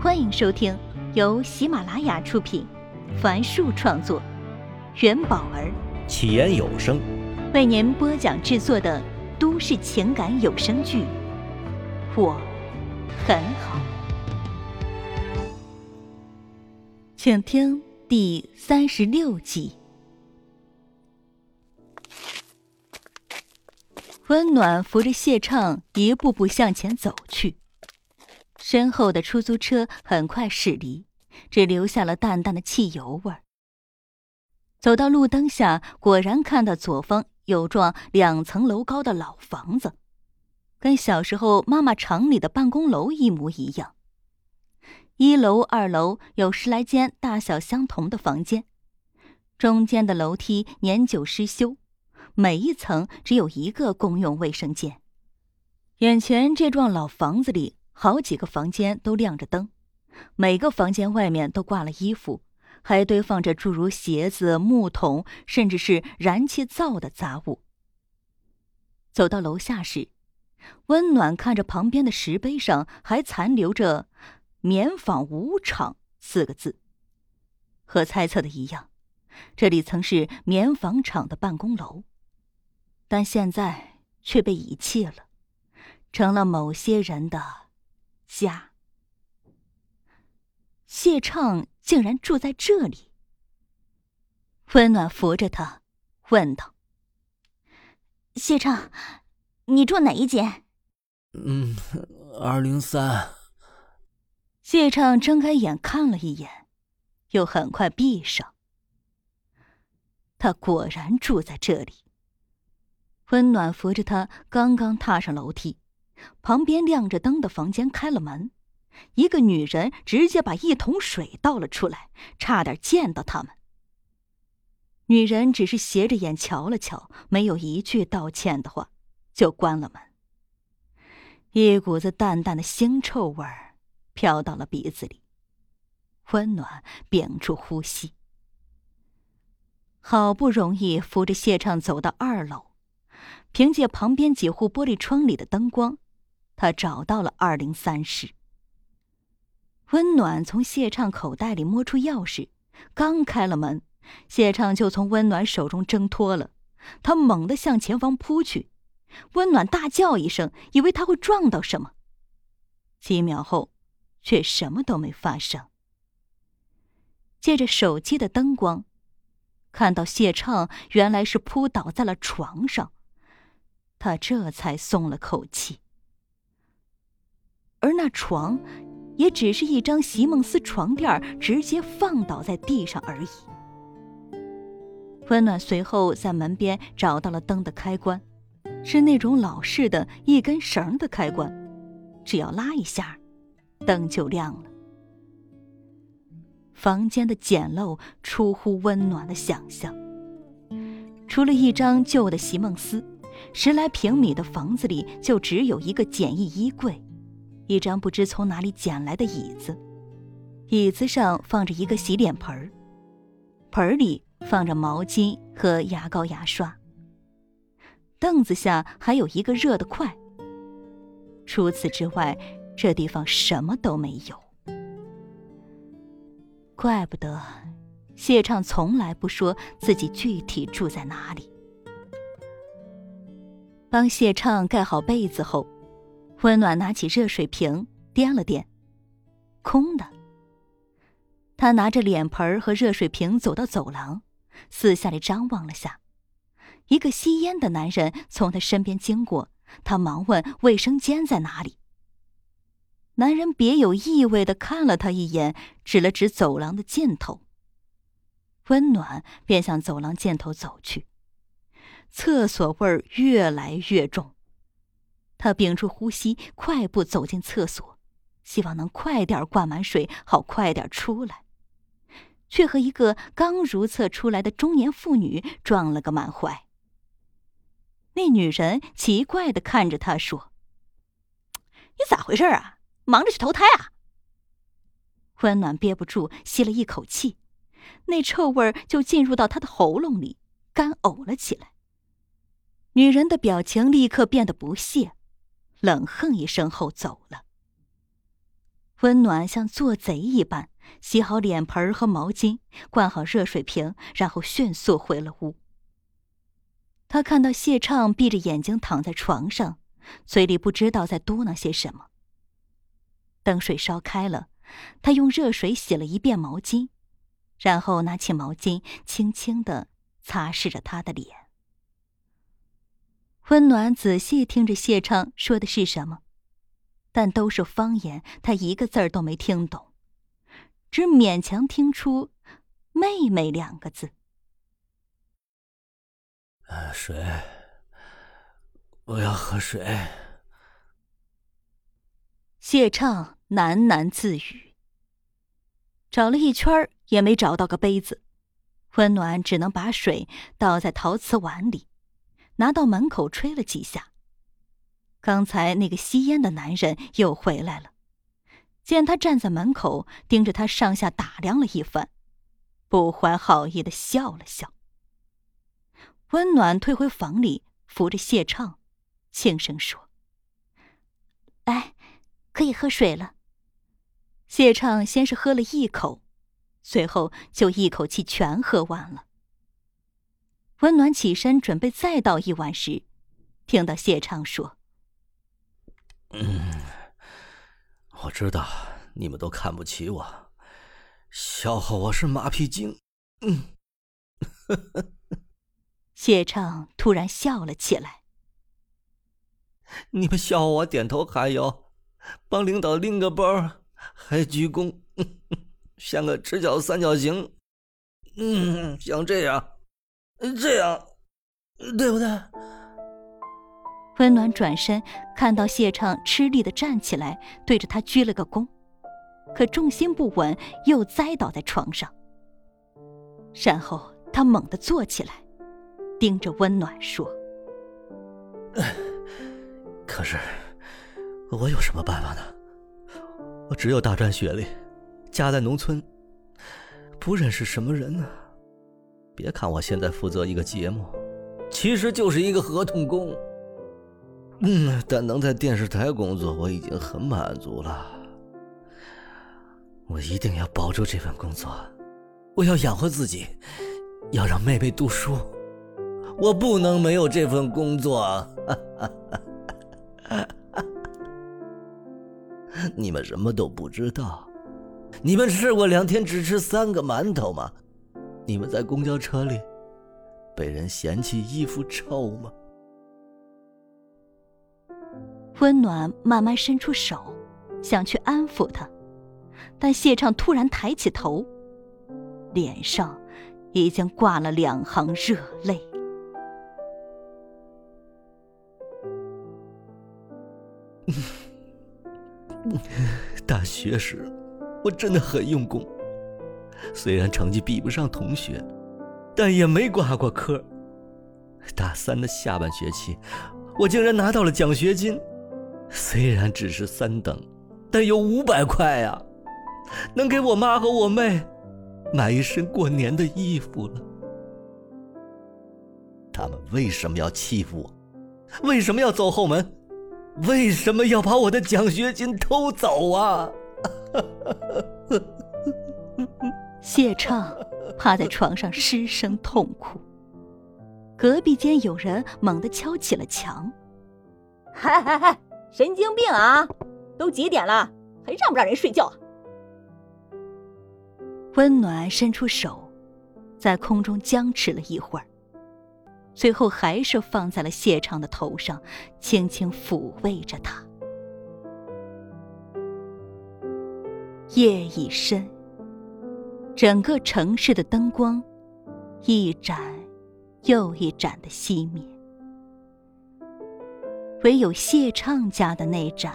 欢迎收听由喜马拉雅出品，凡树创作，元宝儿起言有声为您播讲制作的都市情感有声剧《我很好》，请听第三十六集。温暖扶着谢畅一步步向前走去。身后的出租车很快驶离，只留下了淡淡的汽油味儿。走到路灯下，果然看到左方有幢两层楼高的老房子，跟小时候妈妈厂里的办公楼一模一样。一楼、二楼有十来间大小相同的房间，中间的楼梯年久失修，每一层只有一个公用卫生间。眼前这幢老房子里。好几个房间都亮着灯，每个房间外面都挂了衣服，还堆放着诸如鞋子、木桶，甚至是燃气灶的杂物。走到楼下时，温暖看着旁边的石碑上还残留着“棉纺五厂”四个字，和猜测的一样，这里曾是棉纺厂的办公楼，但现在却被遗弃了，成了某些人的。家，谢畅竟然住在这里。温暖扶着他，问道：“谢畅，你住哪一间？”“嗯，二零三。”谢畅睁开眼看了一眼，又很快闭上。他果然住在这里。温暖扶着他，刚刚踏上楼梯。旁边亮着灯的房间开了门，一个女人直接把一桶水倒了出来，差点溅到他们。女人只是斜着眼瞧了瞧，没有一句道歉的话，就关了门。一股子淡淡的腥臭味儿飘到了鼻子里，温暖屏住呼吸。好不容易扶着谢畅走到二楼，凭借旁边几户玻璃窗里的灯光。他找到了二零三室。温暖从谢畅口袋里摸出钥匙，刚开了门，谢畅就从温暖手中挣脱了。他猛地向前方扑去，温暖大叫一声，以为他会撞到什么。几秒后，却什么都没发生。借着手机的灯光，看到谢畅原来是扑倒在了床上，他这才松了口气。而那床，也只是一张席梦思床垫，直接放倒在地上而已。温暖随后在门边找到了灯的开关，是那种老式的一根绳的开关，只要拉一下，灯就亮了。房间的简陋出乎温暖的想象，除了一张旧的席梦思，十来平米的房子里就只有一个简易衣柜。一张不知从哪里捡来的椅子，椅子上放着一个洗脸盆儿，盆里放着毛巾和牙膏、牙刷。凳子下还有一个热的快。除此之外，这地方什么都没有。怪不得谢畅从来不说自己具体住在哪里。帮谢畅盖好被子后。温暖拿起热水瓶，掂了掂，空的。他拿着脸盆和热水瓶走到走廊，四下里张望了下。一个吸烟的男人从他身边经过，他忙问：“卫生间在哪里？”男人别有意味的看了他一眼，指了指走廊的尽头。温暖便向走廊尽头走去，厕所味儿越来越重。他屏住呼吸，快步走进厕所，希望能快点灌满水，好快点出来，却和一个刚如厕出来的中年妇女撞了个满怀。那女人奇怪的看着他说：“你咋回事啊？忙着去投胎啊？”温暖憋不住吸了一口气，那臭味就进入到他的喉咙里，干呕了起来。女人的表情立刻变得不屑。冷哼一声后走了。温暖像做贼一般洗好脸盆和毛巾，灌好热水瓶，然后迅速回了屋。他看到谢畅闭着眼睛躺在床上，嘴里不知道在嘟囔些什么。等水烧开了，他用热水洗了一遍毛巾，然后拿起毛巾轻轻的擦拭着他的脸。温暖仔细听着谢畅说的是什么，但都是方言，他一个字儿都没听懂，只勉强听出“妹妹”两个字。水，我要喝水。谢畅喃喃自语，找了一圈也没找到个杯子，温暖只能把水倒在陶瓷碗里，拿到门口吹了几下。刚才那个吸烟的男人又回来了，见他站在门口，盯着他上下打量了一番，不怀好意的笑了笑。温暖退回房里，扶着谢畅，轻声说：“来，可以喝水了。”谢畅先是喝了一口，随后就一口气全喝完了。温暖起身准备再倒一碗时，听到谢畅说：“嗯，我知道你们都看不起我，笑话我是马屁精。”嗯，呵呵。谢畅突然笑了起来。你们笑话我点头哈腰，帮领导拎个包还鞠躬，像个直角三角形。嗯，像这样，这样，对不对？温暖转身看到谢畅吃力的站起来，对着他鞠了个躬，可重心不稳，又栽倒在床上。然后他猛地坐起来。盯着温暖说：“可是，我有什么办法呢？我只有大专学历，家在农村，不认识什么人呢。别看我现在负责一个节目，其实就是一个合同工。嗯，但能在电视台工作，我已经很满足了。我一定要保住这份工作，我要养活自己，要让妹妹读书。”我不能没有这份工作。你们什么都不知道。你们试过两天只吃三个馒头吗？你们在公交车里被人嫌弃衣服臭吗？温暖慢慢伸出手，想去安抚他，但谢畅突然抬起头，脸上已经挂了两行热泪。大学时，我真的很用功，虽然成绩比不上同学，但也没挂过科。大三的下半学期，我竟然拿到了奖学金，虽然只是三等，但有五百块呀，能给我妈和我妹买一身过年的衣服了。他们为什么要欺负我？为什么要走后门？为什么要把我的奖学金偷走啊？谢畅趴在床上失声痛哭。隔壁间有人猛地敲起了墙：“嗨嗨嗨，神经病啊！都几点了，还让不让人睡觉？”温暖伸出手，在空中僵持了一会儿。最后还是放在了谢畅的头上，轻轻抚慰着他。夜已深，整个城市的灯光一盏又一盏的熄灭，唯有谢畅家的那盏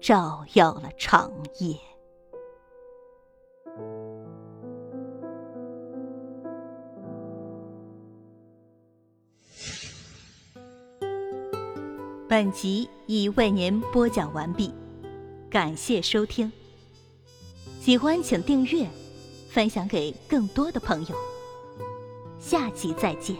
照耀了长夜。本集已为您播讲完毕，感谢收听。喜欢请订阅，分享给更多的朋友。下集再见。